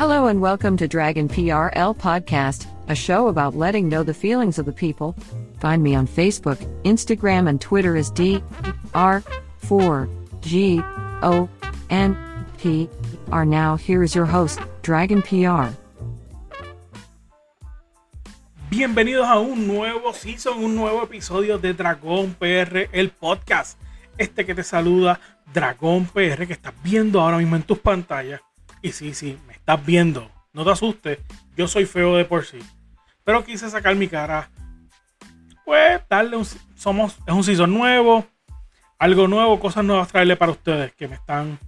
Hello and welcome to Dragon PRL Podcast, a show about letting know the feelings of the people. Find me on Facebook, Instagram, and Twitter as D R 4 G O N P R. Now, here is your host, Dragon PR. Bienvenidos a un nuevo season, un nuevo episodio de Dragón PR, el podcast. Este que te saluda, Dragón PR, que estás viendo ahora mismo en tus pantallas. Y sí, sí, me estás viendo. No te asustes, yo soy feo de por sí. Pero quise sacar mi cara. Pues darle un. Somos, es un season nuevo. Algo nuevo, cosas nuevas traerle para ustedes que me están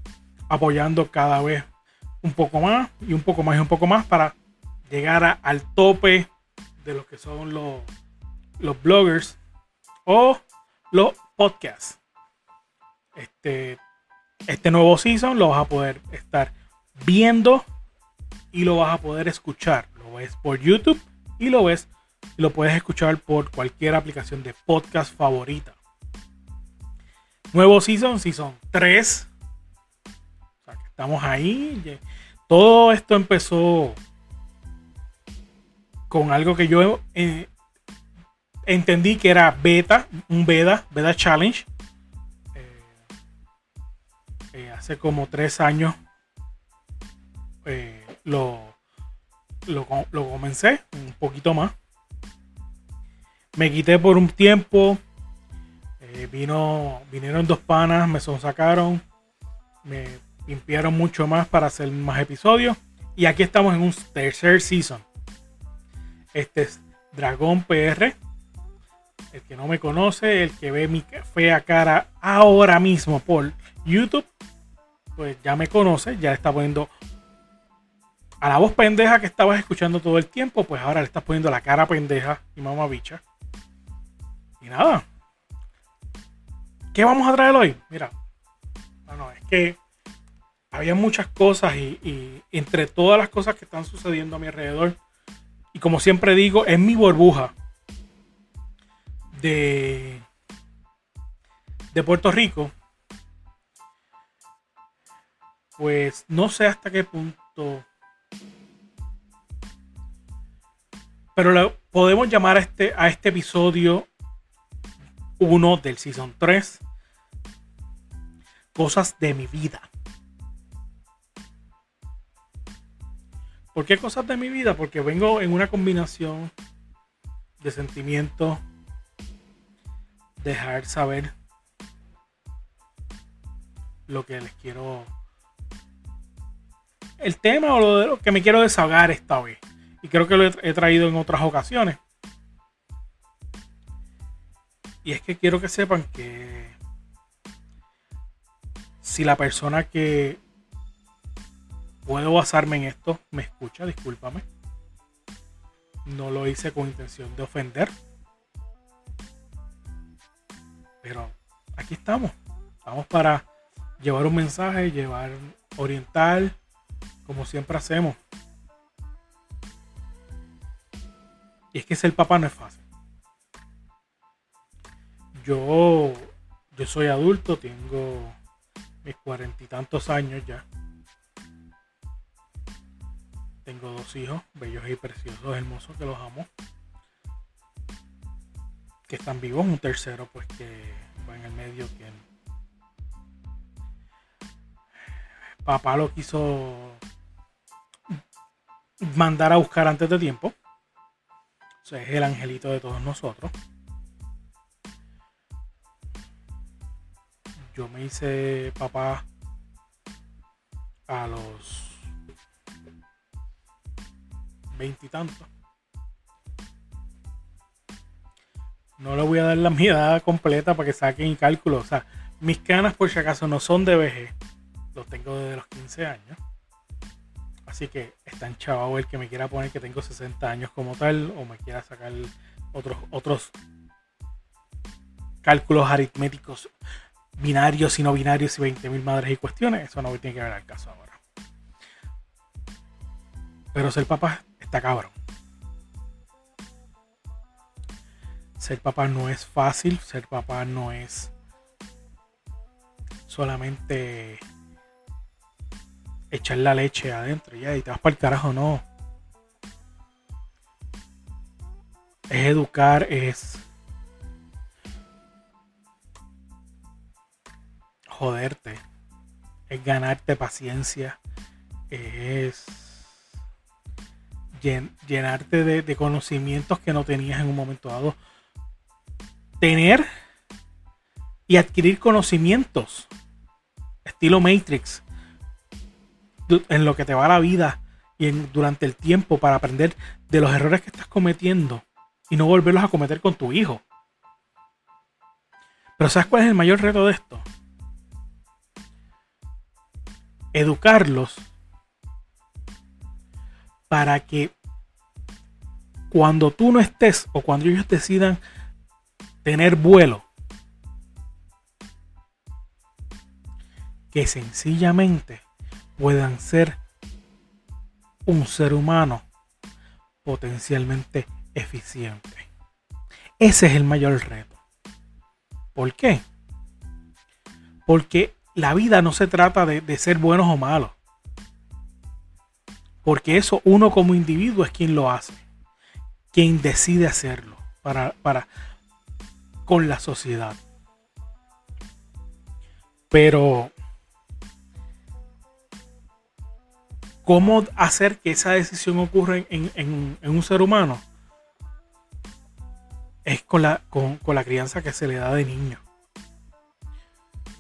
apoyando cada vez un poco más y un poco más y un poco más para llegar a- al tope de lo que son los, los bloggers o los podcasts. Este, este nuevo season lo vas a poder estar viendo y lo vas a poder escuchar. Lo ves por YouTube y lo ves y lo puedes escuchar por cualquier aplicación de podcast favorita. Nuevo season, season 3. O sea que estamos ahí. Todo esto empezó con algo que yo eh, entendí que era beta, un beta, beta challenge. Eh, eh, hace como tres años eh, lo, lo, co- lo comencé, un poquito más. Me quité por un tiempo. eh, vino, vinieron dos panas, me sonsacaron. Me limpiaron mucho más para hacer más episodios. Y aquí estamos en un tercer season. Este es Dragón PR. El que no me conoce, el que ve mi fea cara ahora mismo por YouTube, pues ya me conoce, ya está poniendo a la voz pendeja que estabas escuchando todo el tiempo, pues ahora le estás poniendo la cara pendeja y mamá bicha. Y nada. ¿Qué vamos a traer hoy? Mira. Bueno, es que había muchas cosas y, entre todas las cosas que están sucediendo a mi alrededor, y como siempre digo, es mi burbuja de, de Puerto Rico, pues no sé hasta qué punto, pero podemos llamar a este, a este episodio 1 del Season 3, cosas de mi vida. ¿Por qué cosas de mi vida? Porque vengo en una combinación de sentimientos, dejar saber lo que les quiero. El tema o lo, de lo que me quiero desahogar esta vez. Y creo que lo he, traído en otras ocasiones. Y es que quiero que sepan que si la persona que puedo basarme en esto me escucha, discúlpame. No lo hice con intención de ofender. Pero aquí estamos. Vamos para llevar un mensaje, llevar oriental, como siempre hacemos. Y es que ser papá no es fácil. Yo, yo soy adulto, tengo mis cuarenta y tantos años ya. Tengo dos hijos, bellos y preciosos, hermosos, que los amo. Que están vivos, un tercero pues que va en el medio que papá lo quiso mandar a buscar antes de tiempo. Es el angelito de todos nosotros. Yo me hice papá a los veintitantos. No le voy a dar la mi edad completa para que saquen el cálculo. O sea, mis canas por si acaso no son de vejez. Los tengo desde los 15 años. Así que está en chavao el que me quiera poner que tengo 60 años como tal o me quiera sacar otros, otros cálculos aritméticos binarios y no binarios y 20.000 madres y cuestiones. Eso no tiene que ver al caso ahora. Pero ser papá está cabrón. Ser papá no es fácil, ser papá no es solamente echar la leche adentro ya y te vas para el carajo, no. Es educar, es joderte, es ganarte paciencia, es llenarte de, de, conocimientos que no tenías en un momento dado. Tener y adquirir conocimientos, estilo Matrix, en lo que te va la vida y en, durante el tiempo para aprender de los errores que estás cometiendo y no volverlos a cometer con tu hijo. Pero ¿sabes cuál es el mayor reto de esto? Educarlos para que cuando tú no estés o cuando ellos decidan tener vuelo, que sencillamente puedan ser un ser humano potencialmente eficiente. Ese es el mayor reto. ¿Por qué? Porque la vida no se trata de, ser buenos o malos. Porque eso uno como individuo es quien lo hace. Quien decide hacerlo para, para con la sociedad. Pero cómo hacer que esa decisión ocurra en, un ser humano es con la, crianza que se le da de niño.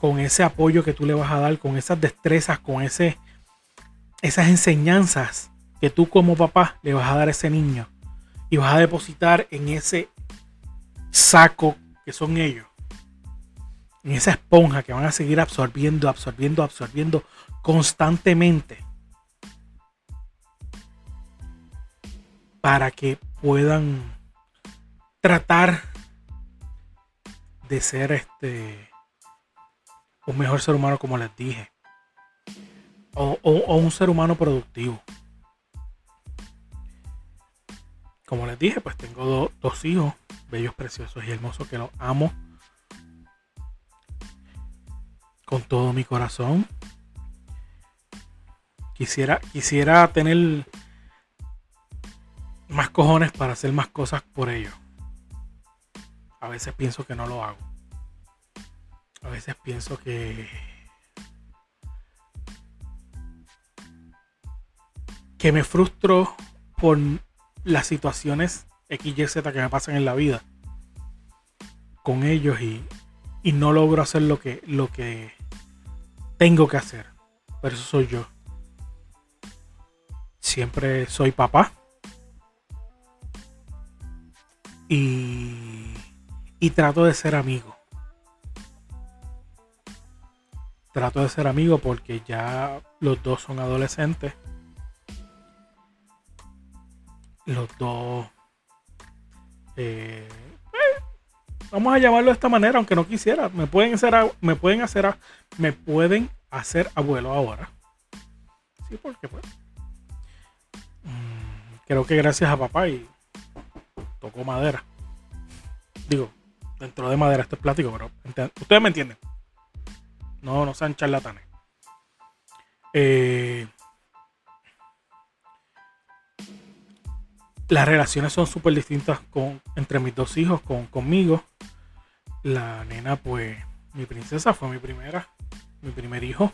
Con ese apoyo que tú le vas a dar, con esas destrezas, con esas enseñanzas que tú como papá le vas a dar a ese niño y vas a depositar en ese saco que son ellos, en esa esponja que van a seguir absorbiendo, absorbiendo, absorbiendo constantemente para que puedan tratar de ser este un mejor ser humano como les dije. O, un ser humano productivo. Como les dije pues tengo dos hijos bellos preciosos y hermosos que los amo con todo mi corazón. Quisiera quisiera tener más cojones para hacer más cosas por ellos. A veces pienso que no lo hago. A veces pienso que que me frustro por las situaciones X, Y, Z que me pasan en la vida con ellos y, y no logro hacer lo que, lo que tengo que hacer. Pero eso soy yo. Siempre soy papá y, trato de ser amigo. Trato de ser amigo porque ya los dos son adolescentes. Los dos... Eh, vamos a llamarlo de esta manera, aunque no quisiera. Me pueden hacer, me pueden hacer, me pueden hacer abuelo ahora. Sí, porque pues. Mm, creo que gracias a papá y tocó madera. Digo, dentro de madera, esto es plástico, pero ustedes me entienden. No, no sean charlatanes. Eh, las relaciones son súper distintas con, entre mis dos hijos, con, conmigo. La nena, pues, mi princesa fue mi primera, mi primer hijo.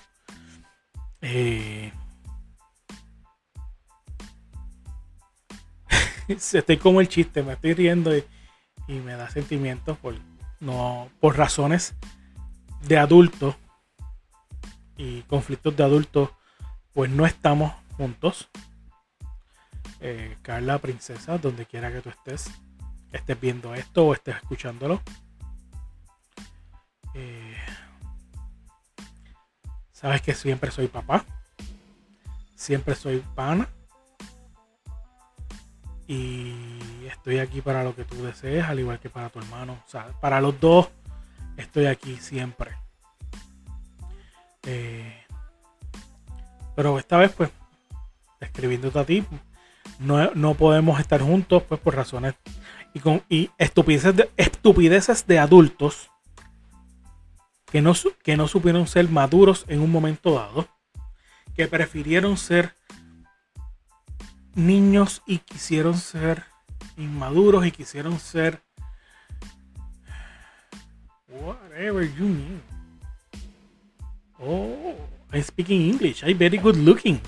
Eh, estoy como el chiste, me estoy riendo y, me da sentimientos por, no, por razones de adulto y conflictos de adultos, pues no estamos juntos. Eh, Carla, princesa, donde quiera que tú estés, estés viendo esto o estés escuchándolo. Eh, sabes que siempre soy papá. siempre soy pana. Y estoy aquí para lo que tú desees, al igual que para tu hermano. O sea, para los dos estoy aquí siempre. Eh, pero esta vez, pues, escribiéndote a ti, no, no, podemos estar juntos, pues, por razones y, con, y estupideces, de, estupideces de adultos que no, que no supieron ser maduros en un momento dado, que prefirieron ser niños y quisieron ser inmaduros y quisieron ser whatever you mean. Oh, I'm speaking English. I'm very good looking.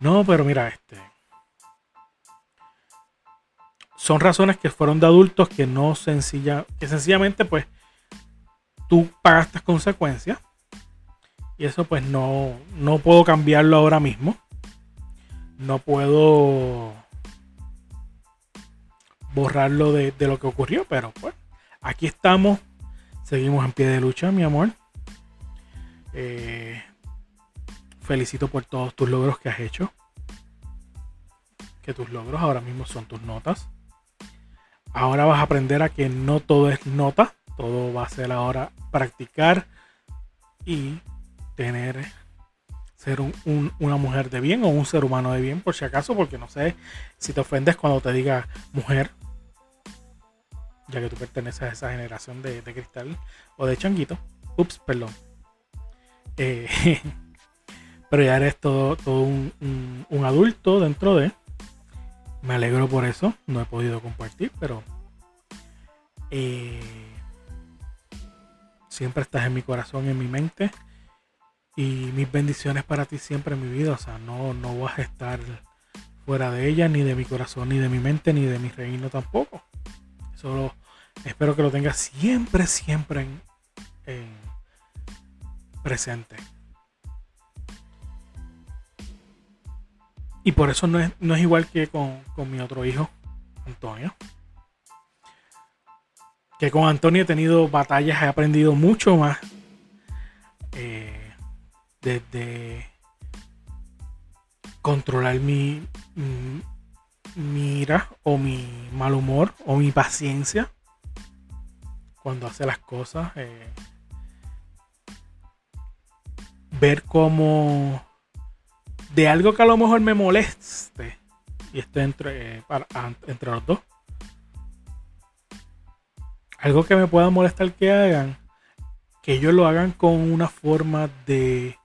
No, pero mira, este. Son razones que fueron de adultos que no sencilla, que sencillamente pues tú pagas estas consecuencias. Y eso pues no, no puedo cambiarlo ahora mismo. No puedo borrarlo de, de lo que ocurrió, pero pues aquí estamos. Seguimos en pie de lucha, mi amor. Eh, felicito por todos tus logros que has hecho. Que tus logros ahora mismo son tus notas. Ahora vas a aprender a que no todo es nota. Todo va a ser ahora practicar y tener ser un, una mujer de bien o un ser humano de bien, por si acaso, porque no sé si te ofendes cuando te diga mujer, ya que tú perteneces a esa generación de, cristal o de changuito. Ups, perdón. Eh, pero ya eres todo, todo un, un, adulto dentro de. Me alegro por eso. No he podido compartir, pero eh, siempre estás en mi corazón, en mi mente. Y mis bendiciones para ti siempre en mi vida. O sea, no, no vas a estar fuera de ella, ni de mi corazón, ni de mi mente, ni de mi reino tampoco. Solo espero que lo tengas siempre, siempre en, en presente. Y por eso no es, no es igual que con, con, mi otro hijo, Antonio. Que con Antonio he tenido batallas, he aprendido mucho más. Eh, desde controlar mi, mi, ira o mi mal humor o mi paciencia cuando hace las cosas. Eh, ver cómo de algo que a lo mejor me moleste y esté entre, para, entre los dos. Algo que me pueda molestar que hagan, que ellos lo hagan con una forma de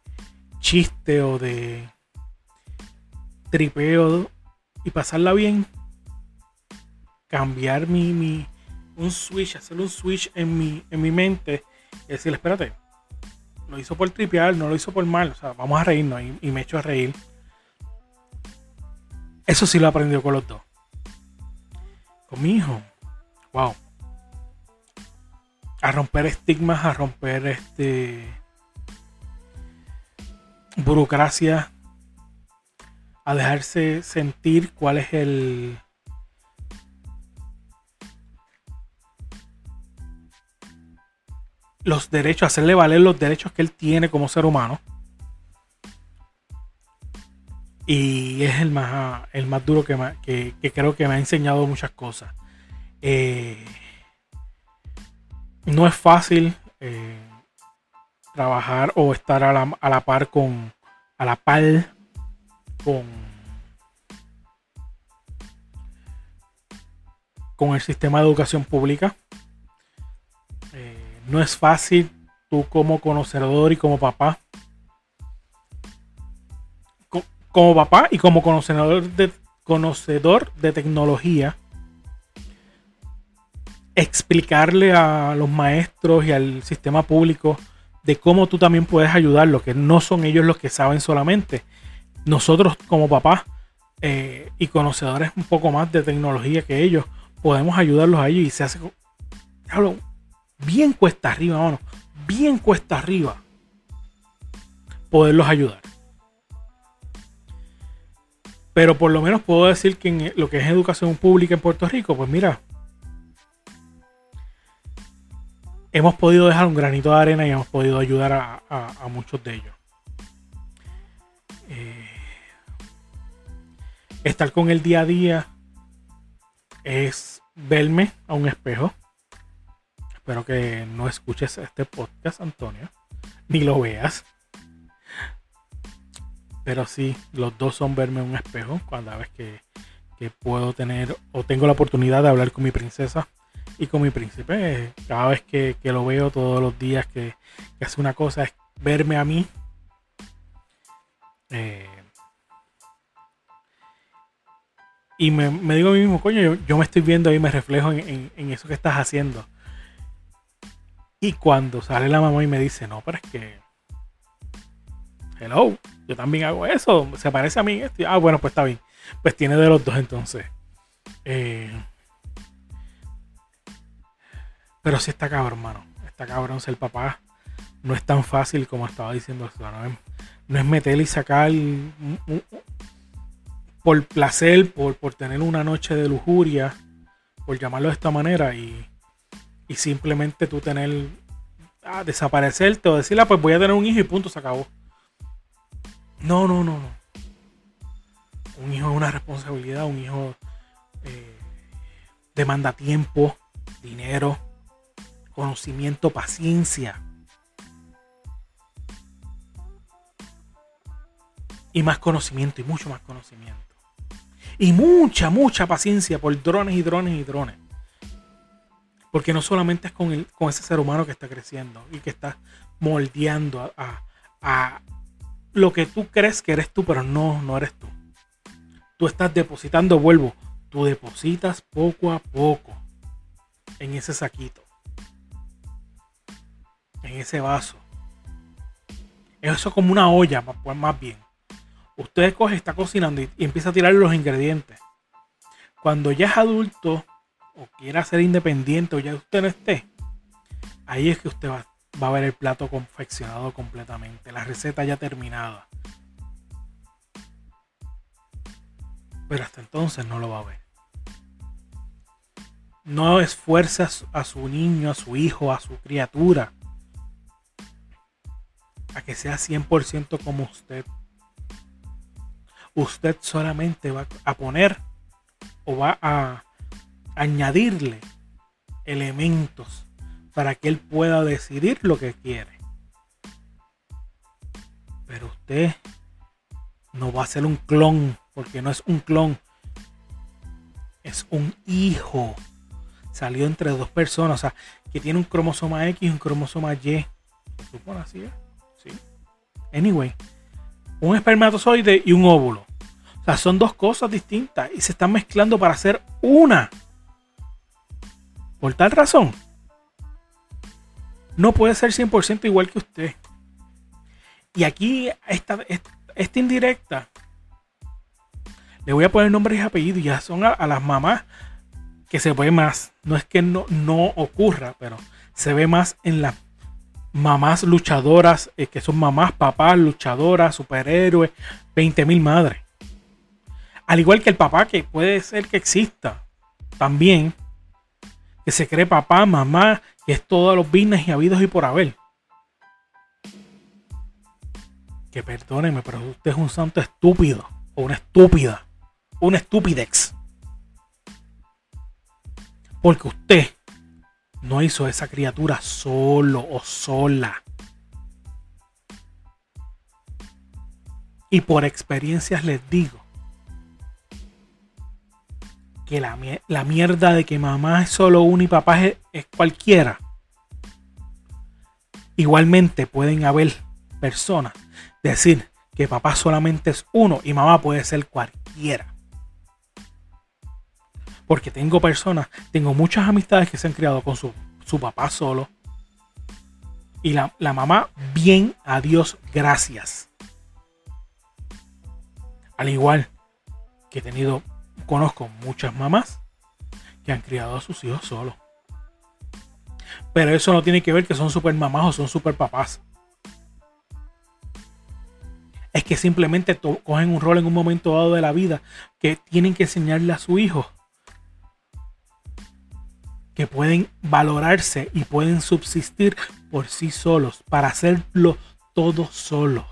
chiste o de tripeo y pasarla bien. Cambiar mi, mi un switch, hacer un switch en mi, en mi mente y decirle, espérate, lo hizo por tripear, no lo hizo por mal. O sea, vamos a reírnos y, y me echo a reír. Eso sí lo aprendió con los dos. Con mi hijo. Wow. A romper estigmas, a romper este. Burocracia. A dejarse sentir cuál es el. los derechos, hacerle valer los derechos que él tiene como ser humano. Y es el más, el más duro que, que, creo que me ha enseñado muchas cosas. Eh, no es fácil eh, trabajar o estar a la, a la, par con, a la par con, con el sistema de educación pública no es fácil tú como conocedor y como papá. Como papá y como conocedor de, conocedor de tecnología. Explicarle a los maestros y al sistema público de cómo tú también puedes ayudarlo, que no son ellos los que saben solamente. Nosotros como papás eh, y conocedores un poco más de tecnología que ellos, podemos ayudarlos a ellos y se hace bien cuesta arriba, mano, bien cuesta arriba poderlos ayudar. Pero por lo menos puedo decir que en lo que es educación pública en Puerto Rico, pues mira, hemos podido dejar un granito de arena y hemos podido ayudar a, muchos de ellos. Eh, estar con el día a día es verme a un espejo. Espero que no escuches este podcast, Antonio, ni lo veas. Pero sí, los dos son verme a un espejo cada vez que puedo tener o tengo la oportunidad de hablar con mi princesa y con mi príncipe. Cada vez que, lo veo todos los días que, hace una cosa es verme a mí. Eh, y me, digo a mí mismo, coño, yo, me estoy viendo y me reflejo en, eso que estás haciendo. Y cuando sale la mamá y me dice, no, pero es que. Hello, yo también hago eso. Se parece a mí. Ah, bueno, pues está bien. Pues tiene de los dos entonces. Eh, pero sí está cabrón, hermano. Está cabrón ser papá. No es tan fácil como estaba diciendo. No es, no es meter y sacar por placer, por, por tener una noche de lujuria, por llamarlo de esta manera, y, simplemente tú tener, a desaparecerte o decirle, ah, pues voy a tener un hijo y punto, se acabó. No, no, no, no. Un hijo es una responsabilidad, un hijo eh, demanda tiempo, dinero, conocimiento, paciencia. Y más conocimiento y mucho más conocimiento. Y mucha, mucha paciencia por drones y drones y drones. Porque no solamente es con, el, con ese ser humano que está creciendo y que está moldeando a, a, lo que tú crees que eres tú, pero no, no eres tú. Tú estás depositando, vuelvo, tú depositas poco a poco en ese saquito, en ese vaso. Eso es como una olla, pues más bien. Usted coge, está cocinando y, empieza a tirar los ingredientes. Cuando ya es adulto o quiera ser independiente o ya usted no esté, ahí es que usted va, va a ver el plato confeccionado completamente, la receta ya terminada. Pero hasta entonces no lo va a ver. No esfuerza a su niño, a su hijo, a su criatura a que sea 100% como usted usted solamente va a poner o va a añadirle elementos para que él pueda decidir lo que quiere. Pero usted no va a ser un clon, porque no es un clon, es un hijo. Salió entre dos personas, o sea, que tiene un cromosoma X y un cromosoma Y. ¿Supone así? Sí. Anyway, un espermatozoide y un óvulo son dos cosas distintas y se están mezclando para hacer una. Por tal razón, no puede ser 100% igual que usted. Y aquí, esta, esta, indirecta, le voy a poner nombres y apellidos. Ya son a, las mamás que se ve más. No es que no, no ocurra, pero se ve más en las mamás luchadoras, eh, que son mamás, papás, luchadoras, superhéroes, 20.000 madres. Al igual que el papá, que puede ser que exista también, que se cree papá, mamá, que es todos los business y habidos y por haber. Que perdóneme, pero usted es un santo estúpido o una estúpida, una estupidex. Porque usted no hizo esa criatura solo o sola. Y por experiencias les digo que la, mierda de que mamá es solo uno y papá es, cualquiera. Igualmente pueden haber personas decir que papá solamente es uno y mamá puede ser cualquiera. Porque tengo personas, tengo muchas amistades que se han criado con su, su papá solo. Y la, la mamá, bien, a Dios, gracias. Al igual que he tenido conozco muchas mamás que han criado a sus hijos solos. Pero eso no tiene que ver que son super mamás o son super papás. Es que simplemente cogen un rol en un momento dado de la vida que tienen que enseñarle a su hijo que pueden valorarse y pueden subsistir por sí solos para hacerlo todos solos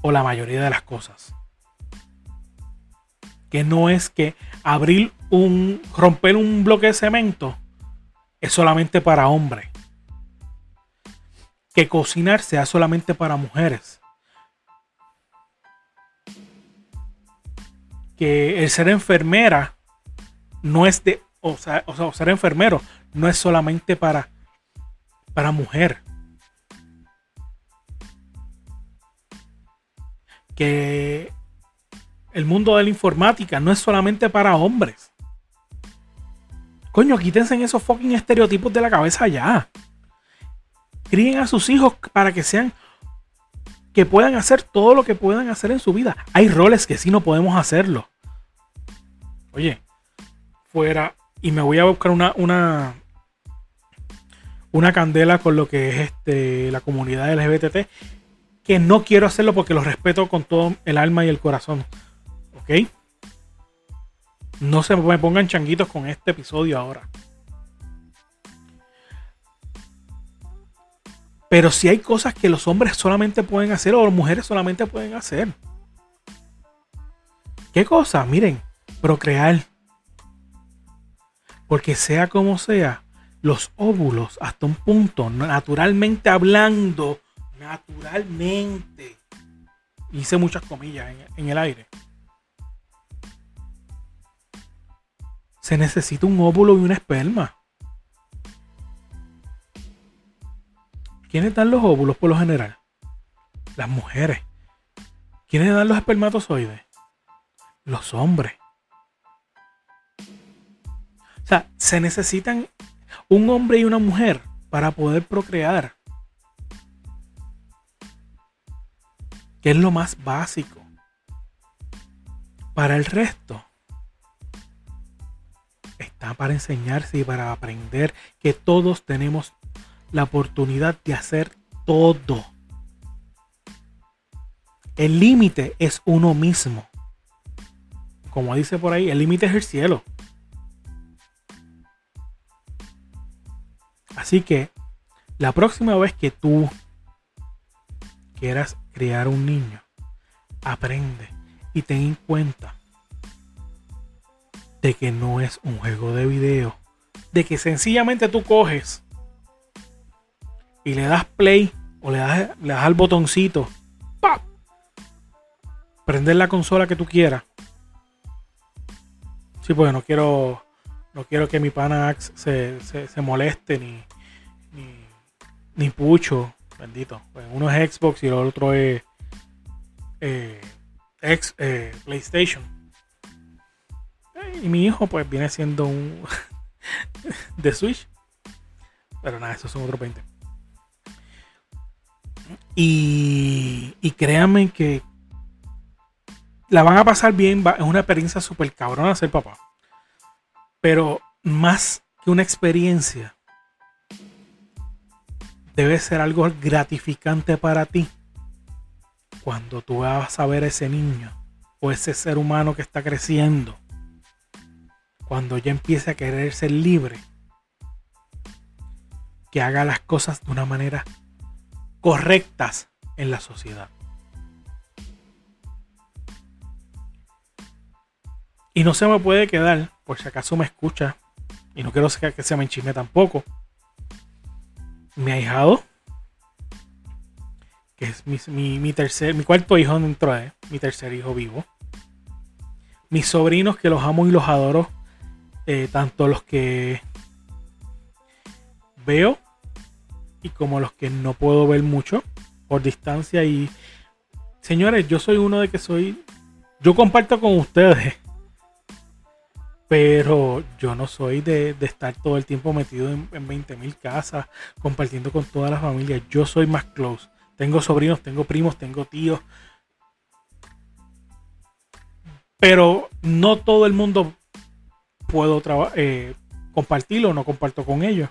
o la mayoría de las cosas. Que no es que abrir un, romper un bloque de cemento es solamente para hombres. Que cocinar sea solamente para mujeres. Que el ser enfermera no es de, o sea, o sea ser enfermero no es solamente para, para mujer. Que el mundo de la informática no es solamente para hombres. Coño, quítense esos fucking estereotipos de la cabeza ya. Críen a sus hijos para que sean. que puedan hacer todo lo que puedan hacer en su vida. Hay roles que sí no podemos hacerlo. Oye, fuera. Y me voy a buscar una. una. una candela con lo que es este. la comunidad LGBT. Que no quiero hacerlo porque los respeto con todo el alma y el corazón. ¿Ok? No se me pongan changuitos con este episodio ahora. Pero si hay cosas que los hombres solamente pueden hacer o las mujeres solamente pueden hacer. ¿Qué cosa? Miren, procrear. Porque sea como sea, los óvulos hasta un punto, naturalmente hablando, naturalmente, hice muchas comillas en, el aire se necesita un óvulo y una esperma. ¿Quiénes dan los óvulos por lo general? Las mujeres. ¿Quiénes dan los espermatozoides? Los hombres. O sea, se necesitan un hombre y una mujer para poder procrear. Que es lo más básico. Para el resto, está para enseñarse y para aprender que todos tenemos la oportunidad de hacer todo. El límite es uno mismo. Como dice por ahí, el límite es el cielo. Así que la próxima vez que tú quieras criar un niño, aprende y ten en cuenta de que no es un juego de video. De que sencillamente tú coges y le das play o le das, al botoncito. ¡pap! Prender la consola que tú quieras. Sí, porque no quiero. No quiero que mi pana se, se, moleste ni, ni, ni, pucho. Bendito. Pues uno es Xbox y el otro es eh, eh, PlayStation. Y mi hijo pues viene siendo un de Switch. Pero nada, esos son otros 20. Y, y créanme que la van a pasar bien. es una experiencia súper cabrona ser papá. Pero más que una experiencia, debe ser algo gratificante para ti. Cuando tú vas a ver a ese niño o ese ser humano que está creciendo cuando ya empiece a querer ser libre, que haga las cosas de una manera correctas en la sociedad. Y no se me puede quedar, por si acaso me escucha, y no quiero que se me enchisme tampoco, mi ahijado, que es mi, tercer, mi cuarto hijo dentro de mi tercer hijo vivo. Mis sobrinos que los amo y los adoro eh, tanto los que veo y como los que no puedo ver mucho por distancia y señores yo soy uno de que soy yo comparto con ustedes pero yo no soy de, estar todo el tiempo metido en, en 20.000 casas compartiendo con toda la familia yo soy más close tengo sobrinos tengo primos tengo tíos pero no todo el mundo puedo eh, compartirlo no comparto con ellos.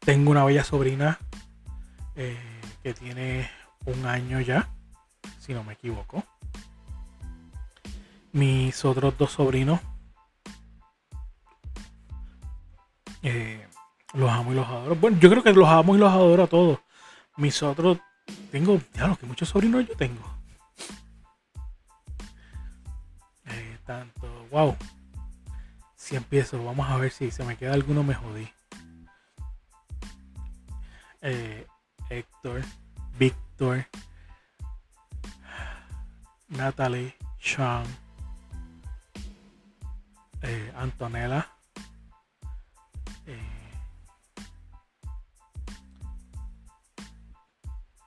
Tengo una bella sobrina eh, que tiene un año ya, si no me equivoco. Mis otros dos sobrinos eh, los amo y los adoro. Bueno, yo creo que los amo y los adoro a todos. Mis otros, tengo, ya que muchos sobrinos yo tengo. wow. Si empiezo, vamos a ver si se me queda alguno, me jodí. Eh, Héctor, Víctor, Natalie, Sean, eh, Antonella, eh,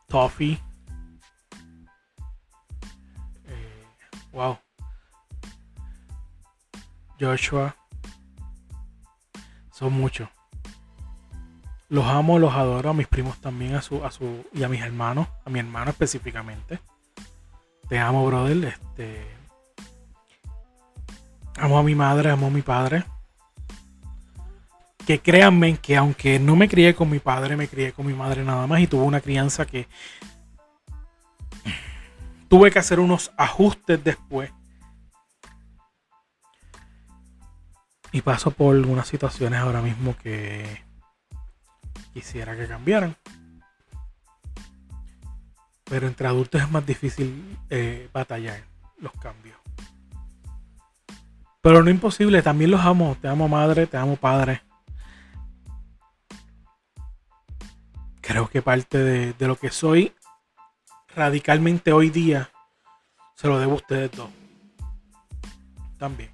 Toffee. Eh, wow. Joshua. Son muchos. Los amo, los adoro, a mis primos también, a su, a su, y a mis hermanos, a mi hermano específicamente. Te amo, brother. Este. Amo a mi madre, amo a mi padre. Que créanme que aunque no me crié con mi padre, me crié con mi madre nada más y tuve una crianza que tuve que hacer unos ajustes después. Y paso por algunas situaciones ahora mismo que quisiera que cambiaran. Pero entre adultos es más difícil eh, batallar los cambios. Pero no imposible, también los amo. Te amo madre, te amo padre. Creo que parte de, lo que soy radicalmente hoy día se lo debo a ustedes dos. También.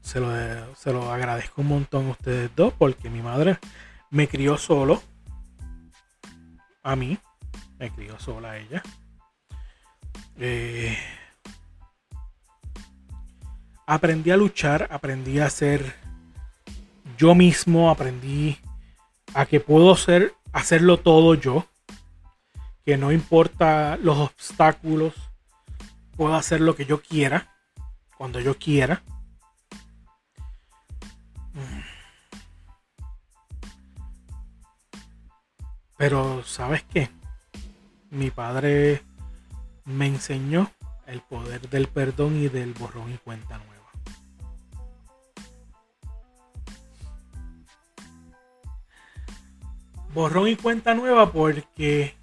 Se lo, se lo agradezco un montón a ustedes dos porque mi madre me crió solo. A mí. Me crió sola ella. Eh, aprendí a luchar, aprendí a ser yo mismo, aprendí a que puedo ser, hacerlo todo yo. Que no importa los obstáculos, puedo hacer lo que yo quiera, cuando yo quiera. Pero, ¿sabes qué? Mi padre me enseñó el poder del perdón y del borrón y cuenta nueva. Borrón y cuenta nueva porque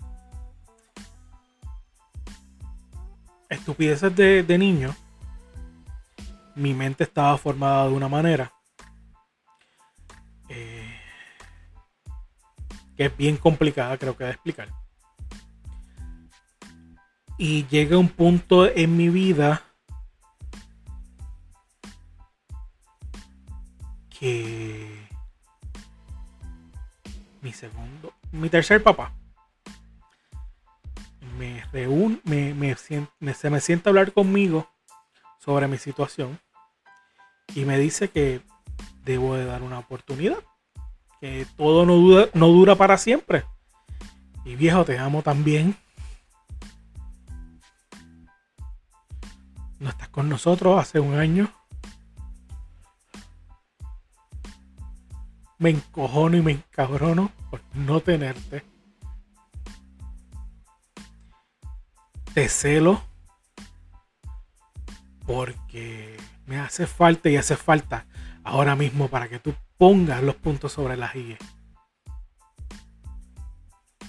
estupideces de, de niño, mi mente estaba formada de una manera eh, que es bien complicada, creo que de explicar. Y llega un punto en mi vida que mi segundo, mi tercer papá me reúne, me, se me sienta a hablar conmigo sobre mi situación y me dice que debo de dar una oportunidad, que todo no, dura, no dura para siempre. Y viejo, te amo también. No estás con nosotros hace un año. Me encojono y me encabrono por no tenerte. Te celo porque me hace falta y hace falta ahora mismo para que tú pongas los puntos sobre las IE.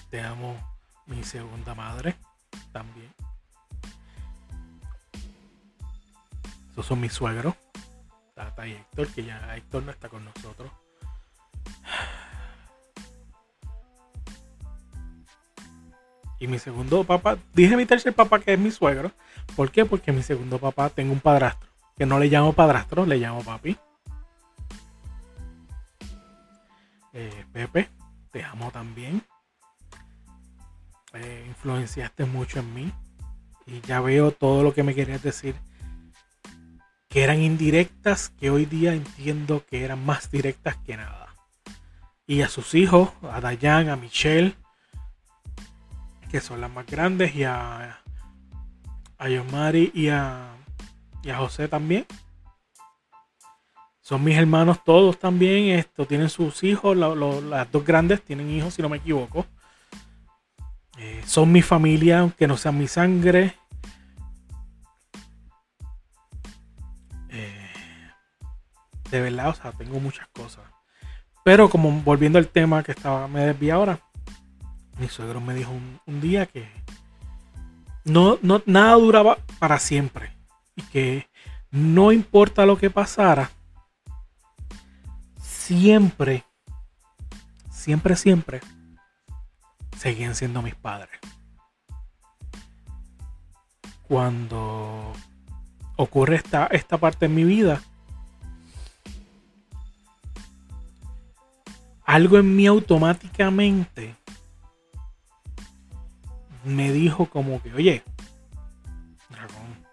Te amo, mi segunda madre, también. Esos son mis suegros, Tata y Héctor, que ya Héctor no está con nosotros. Y mi segundo papá, dije mi tercer papá que es mi suegro. ¿Por qué? Porque mi segundo papá tengo un padrastro. Que no le llamo padrastro, le llamo papi. Eh, Pepe, te amo también. Eh, influenciaste mucho en mí. Y ya veo todo lo que me querías decir. Que eran indirectas, que hoy día entiendo que eran más directas que nada. Y a sus hijos, a Dayan, a Michelle, que son las más grandes, y a, a Yomari y a, y a José también. Son mis hermanos todos también. Esto tienen sus hijos. las dos grandes tienen hijos, si no me equivoco. Eh, son mi familia, aunque no sean mi sangre. Eh, de verdad, o sea, tengo muchas cosas. Pero como volviendo al tema que estaba, me desvié ahora mi suegro me dijo un, día que no, no, nada duraba para siempre y que no importa lo que pasara, siempre, siempre, siempre, seguían siendo mis padres. Cuando ocurre esta, esta parte en mi vida, algo en mí automáticamente me dijo como que, oye, dragón,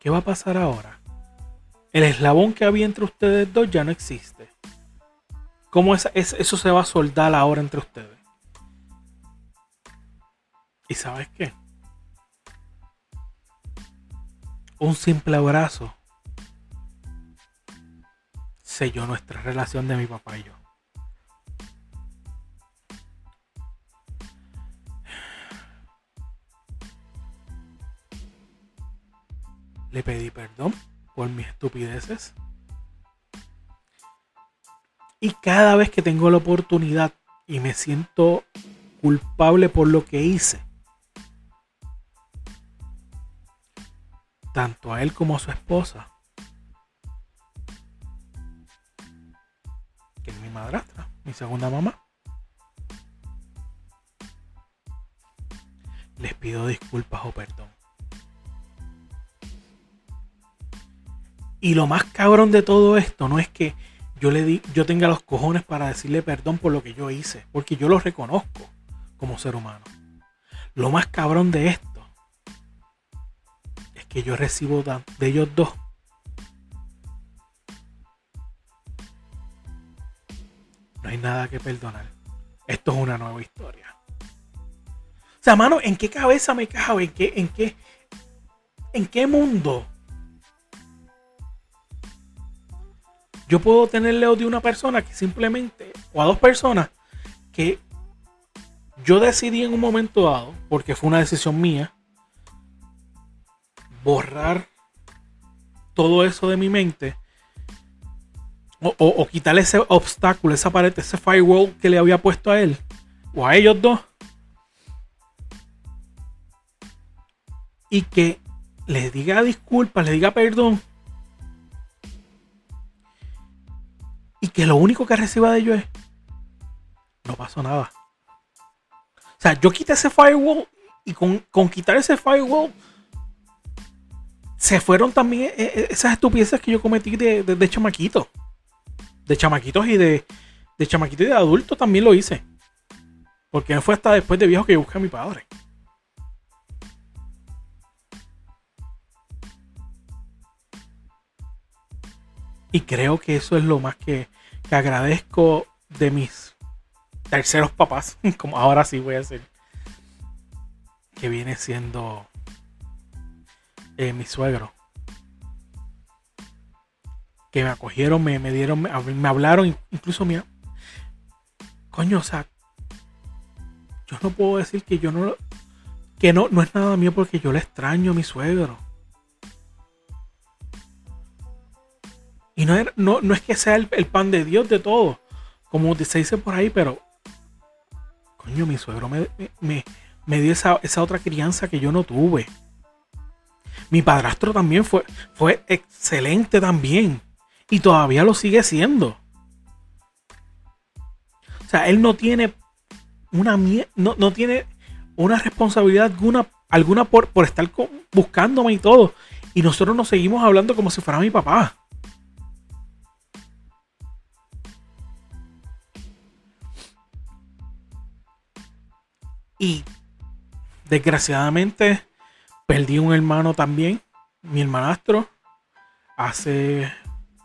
¿qué va a pasar ahora? El eslabón que había entre ustedes dos ya no existe. ¿Cómo es, eso se va a soldar ahora entre ustedes? ¿Y sabes qué? Un simple abrazo selló nuestra relación de mi papá y yo. Le pedí perdón por mis estupideces. Y cada vez que tengo la oportunidad y me siento culpable por lo que hice, tanto a él como a su esposa, que es mi madrastra, mi segunda mamá, les pido disculpas o perdón. Y lo más cabrón de todo esto no es que yo le di, yo tenga los cojones para decirle perdón por lo que yo hice, porque yo lo reconozco como ser humano. Lo más cabrón de esto es que yo recibo de ellos dos no hay nada que perdonar. Esto es una nueva historia. O sea, mano, ¿en qué cabeza me cago? ¿En en qué, en qué mundo yo puedo tenerle odio a una persona que simplemente, o a dos personas, que yo decidí en un momento dado, porque fue una decisión mía, borrar todo eso de mi mente o, o, quitarle ese obstáculo, esa pared, ese firewall que le había puesto a él o a ellos dos y que les diga disculpas, le diga perdón y que lo único que reciba de ellos es, no pasó nada. O sea, yo quité ese firewall y con, quitar ese firewall se fueron también eh, eh, esas estupideces que yo cometí de, de, chamaquito. De chamaquitos y de, de chamaquito y de adulto también lo hice. Porque fue hasta después de viejo que yo busqué a mi padre. Y creo que eso es lo más que, agradezco de mis terceros papás, como ahora sí voy a decir, que viene siendo eh, mi suegro. Que me acogieron, me, me dieron, me, hablaron, incluso mira, coño, o sea, yo no puedo decir que yo no, que no, no es nada mío porque yo le extraño a mi suegro. Y no, no, es que sea el, pan de Dios de todo, como se dice por ahí, pero coño, mi suegro me, me, dio esa, otra crianza que yo no tuve. Mi padrastro también fue, fue excelente también. Y todavía lo sigue siendo. O sea, él no tiene una no, no tiene una responsabilidad alguna, alguna por, por estar buscándome y todo. Y nosotros nos seguimos hablando como si fuera mi papá. Y desgraciadamente perdí un hermano también, mi hermanastro, hace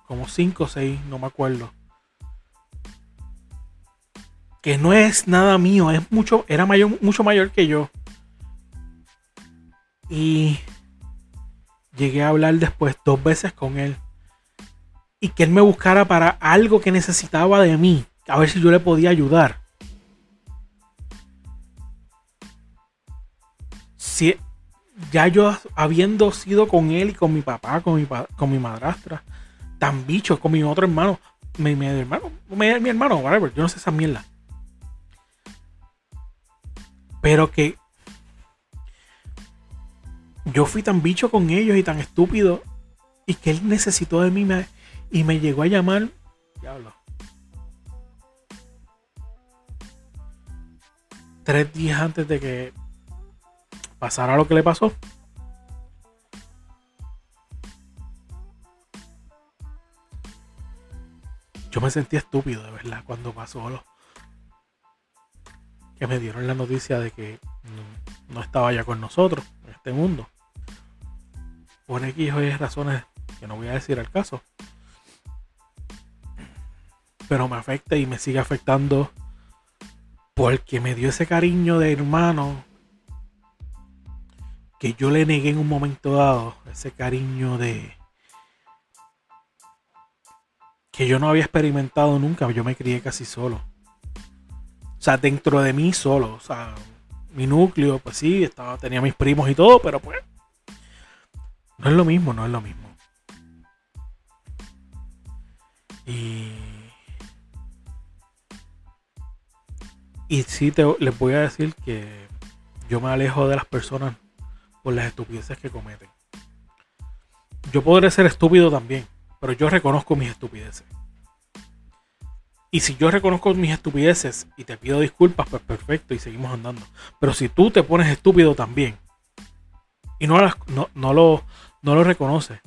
como 5 o 6, no me acuerdo. Que no es nada mío, es mucho, era mayor, mucho mayor que yo. Y llegué a hablar después dos veces con él. Y que él me buscara para algo que necesitaba de mí. A ver si yo le podía ayudar. Ya yo habiendo sido con él y con mi papá, con mi, con mi madrastra, tan bicho, con mi otro hermano, mi, hermano, mi, hermano, whatever, yo no sé esa mierda. Pero que yo fui tan bicho con ellos y tan estúpido y que él necesitó de mí y me llegó a llamar. Diablo. Tres días antes de que pasara lo que le pasó. Yo me sentí estúpido, de verdad, cuando pasó lo que me dieron la noticia de que no, estaba ya con nosotros en este mundo. Por X o Y razones que no voy a decir al caso. Pero me afecta y me sigue afectando porque me dio ese cariño de hermano que yo le negué en un momento dado. Ese cariño de que yo no había experimentado nunca. Yo me crié casi solo. O sea, dentro de mí solo. O sea, mi núcleo, pues sí, estaba, tenía mis primos y todo, pero pues. No es lo mismo, no es lo mismo. Y. Y sí, te, les voy a decir que yo me alejo de las personas por las estupideces que cometen. Yo podré ser estúpido también, pero yo reconozco mis estupideces. Y si yo reconozco mis estupideces y te pido disculpas, pues perfecto y seguimos andando. Pero si tú te pones estúpido también y no, lo, no lo reconoces,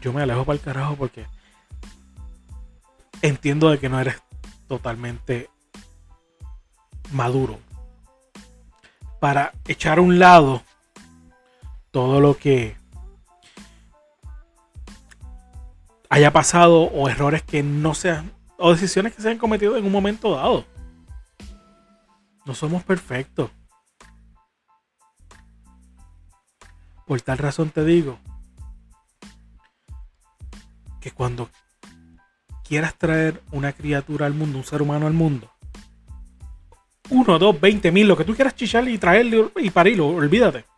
yo me alejo para el carajo porque entiendo de que no eres totalmente maduro para echar a un lado todo lo que haya pasado o errores que no sean o decisiones que se han cometido en un momento dado. No somos perfectos. Por tal razón te digo que cuando quieras traer una criatura al mundo, un ser humano al mundo, uno, dos, veinte mil, lo que tú quieras chicharle y traerle y parirlo, olvídate.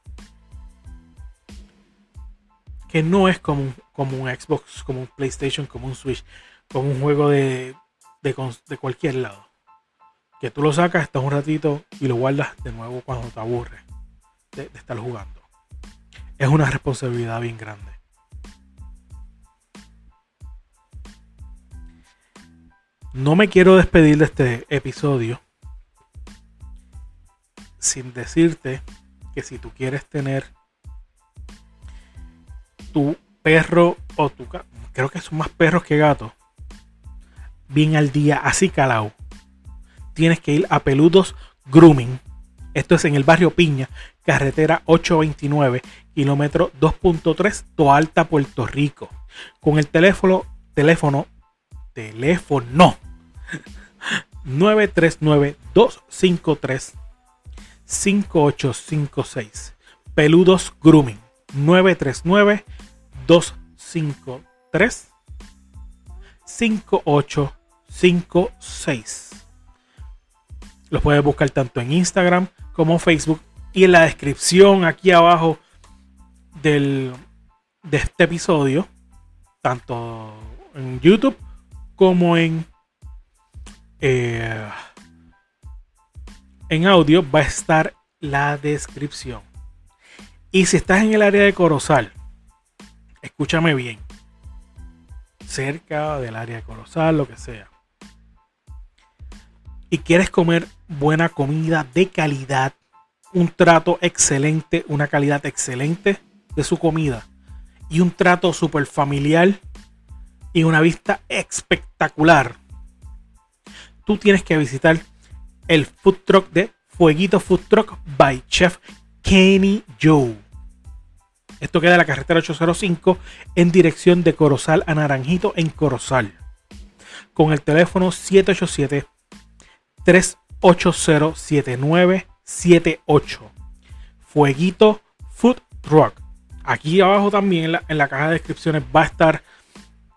Que no es como un, Xbox, como un PlayStation, como un Switch, como un juego de, de, cualquier lado. Que tú lo sacas, estás un ratito y lo guardas de nuevo cuando te aburres de estar jugando. Es una responsabilidad bien grande. No me quiero despedir de este episodio sin decirte que si tú quieres tener tu perro o tu creo que son más perros que gatos bien al día así calado tienes que ir a Peludos Grooming esto es en el barrio Piña carretera 829 kilómetro 2.3 Toalta Puerto Rico con el teléfono teléfono teléfono 939 253 5856. Peludos Grooming 939 253 5856. Los puedes buscar tanto en Instagram como Facebook y en la descripción aquí abajo del, de este episodio, tanto en YouTube como en eh, en audio va a estar la descripción. Y si estás en el área de Corozal, escúchame bien. Cerca del área de Corozal, lo que sea. Y quieres comer buena comida de calidad, un trato excelente, una calidad excelente de su comida y un trato súper familiar y una vista espectacular. Tú tienes que visitar el food truck de Fueguito Food Truck by Chef Kenny Joe. Esto queda la carretera 805 en dirección de Corozal a Naranjito en Corozal. Con el teléfono 787 380 7978. Fueguito Food Truck. Aquí abajo también en la, en la caja de descripciones va a estar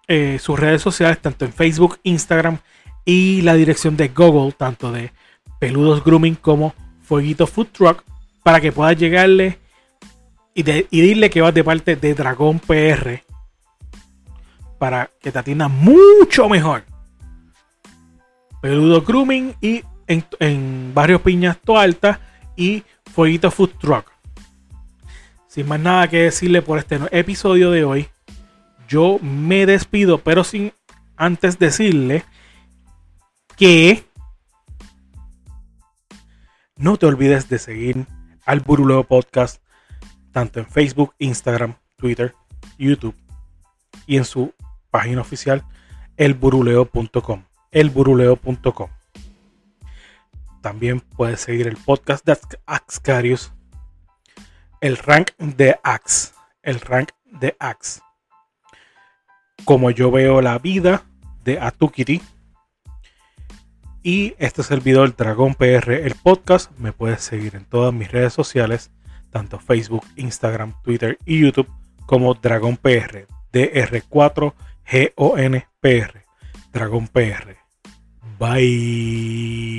eh, sus redes sociales, tanto en Facebook, Instagram y la dirección de Google, tanto de Peludos Grooming como Fueguito Food Truck, para que puedas llegarle y, de- dile que vas de parte de Dragón PR para que te atienda mucho mejor. Peludo Grooming y en, en Barrio Piñas Toalta y Fueguito Food Truck. sin más nada que decirle por este episodio de hoy, yo me despido, pero sin antes decirle que no te olvides de seguir al Buruleo Podcast tanto en Facebook, Instagram, Twitter, YouTube y en su página oficial elburuleo.com. Elburuleo.com. También puedes seguir el podcast de Axcarius, el rank de Ax, el rank de Ax. Como yo veo la vida de Atukiri. Y este servidor Dragón PR, el podcast. Me puedes seguir en todas mis redes sociales, tanto Facebook, Instagram, Twitter y YouTube como Dragon PR, DR4GONPR, Dragon PR. Bye.